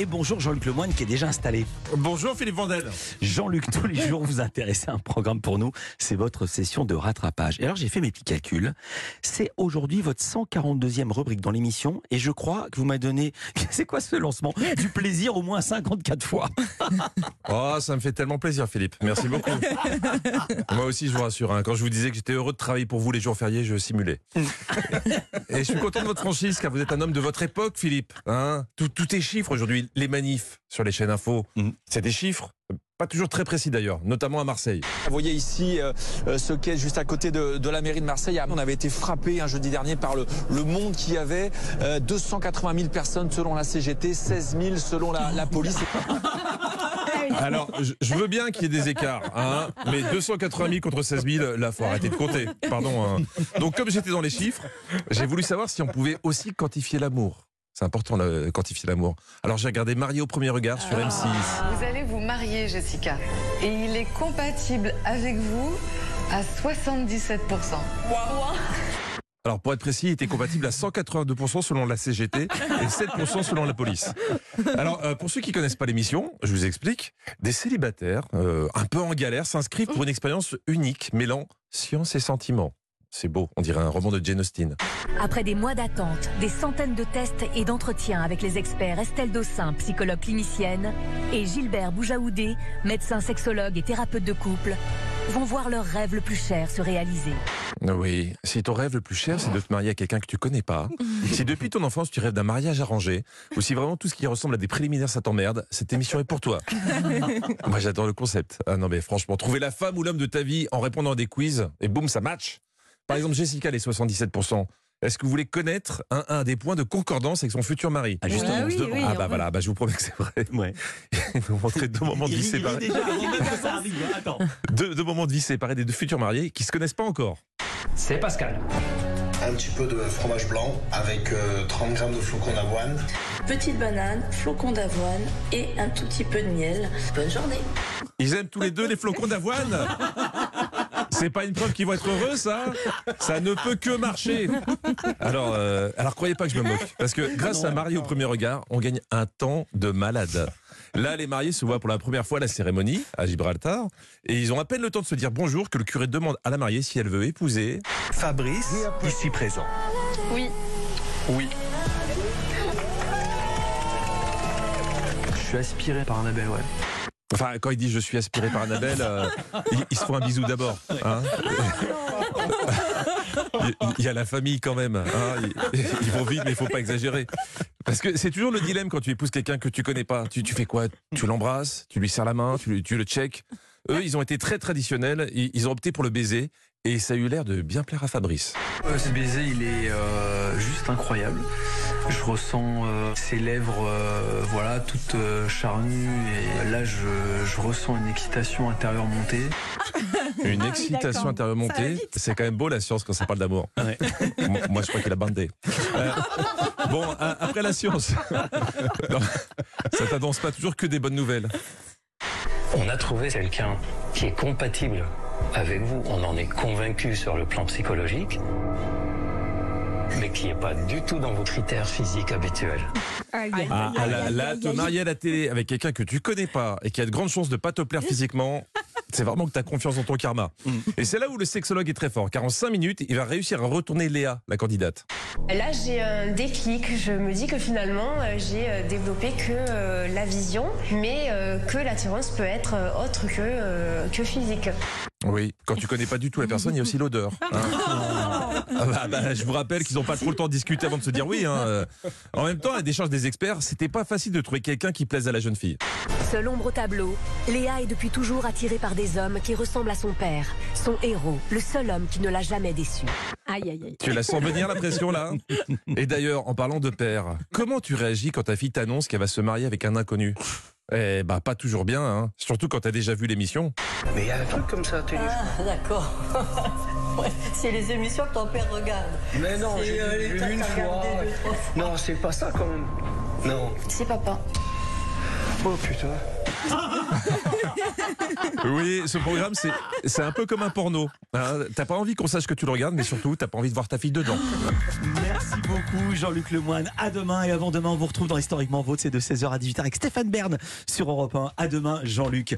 Et bonjour Jean-Luc Lemoyne qui est déjà installé. Bonjour Philippe Vandel. Jean-Luc, tous les jours vous intéressez à un programme pour nous, c'est votre session de rattrapage. Et alors j'ai fait mes petits calculs. C'est aujourd'hui votre 142e rubrique dans l'émission et je crois que vous m'avez donné, c'est quoi ce lancement? Du plaisir au moins 54 fois. Oh, ça me fait tellement plaisir Philippe. Merci beaucoup. Moi aussi je vous rassure, hein. quand je vous disais que j'étais heureux de travailler pour vous les jours fériés, je simulais. et je suis content de votre franchise car vous êtes un homme de votre époque Philippe. Hein tout, tout est chiffre aujourd'hui. Les manifs sur les chaînes info, Mhm. c'est des chiffres. Pas toujours très précis d'ailleurs, notamment à Marseille. Vous voyez ici euh, euh, ce quai juste à côté de, de la mairie de Marseille. On avait été frappé un jeudi dernier par le, le monde qui avait euh, 280 000 personnes selon la CGT, 16 000 selon la, la police. Alors, je, je veux bien qu'il y ait des écarts, hein, mais 280 000 contre 16 000, là, faut arrêter de compter. Pardon. hein. Donc, comme j'étais dans les chiffres, j'ai voulu savoir si on pouvait aussi quantifier l'amour. C'est important, de quantifier l'amour. Alors, j'ai regardé Marié au premier regard sur M6. Vous allez vous marier, Jessica. Et il est compatible avec vous à 77%. Alors, pour être précis, il était compatible à 182% selon la CGT et 7% selon la police. Alors, euh, pour ceux qui connaissent pas l'émission, je vous explique. Des célibataires, euh, un peu en galère, s'inscrivent pour une expérience unique, mêlant science et sentiment. C'est beau, on dirait un roman de Jane Austen. Après des mois d'attente, des centaines de tests et d'entretiens avec les experts Estelle Dossin, psychologue clinicienne, et Gilbert Boujaoudé, médecin sexologue et thérapeute de couple, vont voir leur rêve le plus cher se réaliser. Oui, si ton rêve le plus cher, c'est de te marier à quelqu'un que tu connais pas, si depuis ton enfance tu rêves d'un mariage arrangé, ou si vraiment tout ce qui ressemble à des préliminaires ça t'emmerde, cette émission est pour toi. Moi j'adore le concept. Ah non mais franchement, trouver la femme ou l'homme de ta vie en répondant à des quiz, et boum, ça match. Par exemple, Jessica, les 77%. Est-ce que vous voulez connaître un, un des points de concordance avec son futur mari? Ah, justement, Ah oui, oui. Ah bah voilà, bah, je vous promets que c'est vrai. Ouais. vous montrez deux moments de vie séparés. hein. Attends. Deux, deux moments de vie séparés des deux futurs mariés qui se connaissent pas encore. C'est Pascal. un petit peu de fromage blanc avec euh, 30 grammes de flocons d'avoine. Petite banane, flocon d'avoine et un tout petit peu de miel. Bonne journée. Ils aiment tous les deux les flocons d'avoine. C'est pas une preuve qu'ils vont être heureux, ça Ça ne peut que marcher. Alors, euh, alors croyez pas que je me moque, parce que grâce à Marie au premier regard, on gagne un temps de malade. Là, les mariés se voient pour la première fois à la cérémonie à Gibraltar, et ils ont à peine le temps de se dire bonjour que le curé demande à la mariée si elle veut épouser. Fabrice, ici présent. Oui. Oui. Je suis aspiré par Annabelle, ouais. Enfin, quand il dit je suis aspiré par Annabelle, euh, il, se faut un bisou d'abord. hein. Il y a la famille quand même. hein. Ils, vont vite, mais il faut pas exagérer. Parce que c'est toujours le dilemme quand tu épouses quelqu'un que tu connais pas. Tu, fais quoi? Tu l'embrasses Tu lui serres la main Tu, le check Eux, ils ont été très traditionnels. Ils ont opté pour le baiser. Et ça a eu l'air de bien plaire à Fabrice. Euh, ce baiser, il est euh, juste incroyable. Je ressens euh, ses lèvres, euh, voilà, toutes euh, charnues. Et là, je, je ressens une excitation intérieure montée. Une Ah excitation d'accord. intérieure montée. C'est quand même beau la science quand ça parle d'amour. Moi, moi, je crois qu'il a bandé. Euh, bon, après la science, Non, ça t'annonce pas toujours que des bonnes nouvelles. On a trouvé quelqu'un qui est compatible avec vous. On en est convaincu sur le plan psychologique, mais qui n'est pas du tout dans vos critères physiques habituels. Aïe, aïe, Ah, aïe, ah, aïe, là, te marier à la télé avec quelqu'un que tu connais pas et qui a de grandes chances de pas te plaire physiquement, c'est vraiment que tu as confiance en ton karma. Mm. Et c'est là où le sexologue est très fort, car en 5 minutes, il va réussir à retourner Léa, la candidate. Là, j'ai un déclic. Je me dis que finalement, euh, j'ai euh, développé que euh, la vision, mais euh, que l'attirance peut être euh, autre que, euh, que physique. Oui, quand tu connais pas du tout la personne, il y a aussi l'odeur. hein. Ah bah, bah, je vous rappelle qu'ils n'ont pas trop le temps de discuter avant de se dire oui. hein. En même temps, à la décharge des experts, c'était pas facile de trouver quelqu'un qui plaise à la jeune fille. Seul ombre au tableau, Léa est depuis toujours attirée par des hommes qui ressemblent à son père, son héros, le seul homme qui ne l'a jamais déçue. Aïe, aïe, aïe. Tu la sens venir la pression là Et d'ailleurs, en parlant de père, comment tu réagis quand ta fille t'annonce qu'elle va se marier avec un inconnu? Eh bah pas toujours bien, hein. surtout quand t'as déjà vu l'émission. Mais il y a un truc comme ça à télé. Ah, d'accord. ouais, c'est les émissions que ton père regarde. Mais non, C'est, j'ai euh, vu une fois. deux. Non, c'est pas ça quand même. Non. C'est papa. Oh putain. Oui, ce programme, c'est, c'est un peu comme un porno. Hein. T'as pas envie qu'on sache que tu le regardes, mais surtout, t'as pas envie de voir ta fille dedans. Merci beaucoup Jean-Luc Lemoine. À demain et avant demain, on vous retrouve dans Historiquement Vôtre, c'est de 16h à 18h avec Stéphane Bern sur Europe 1. À demain Jean-Luc.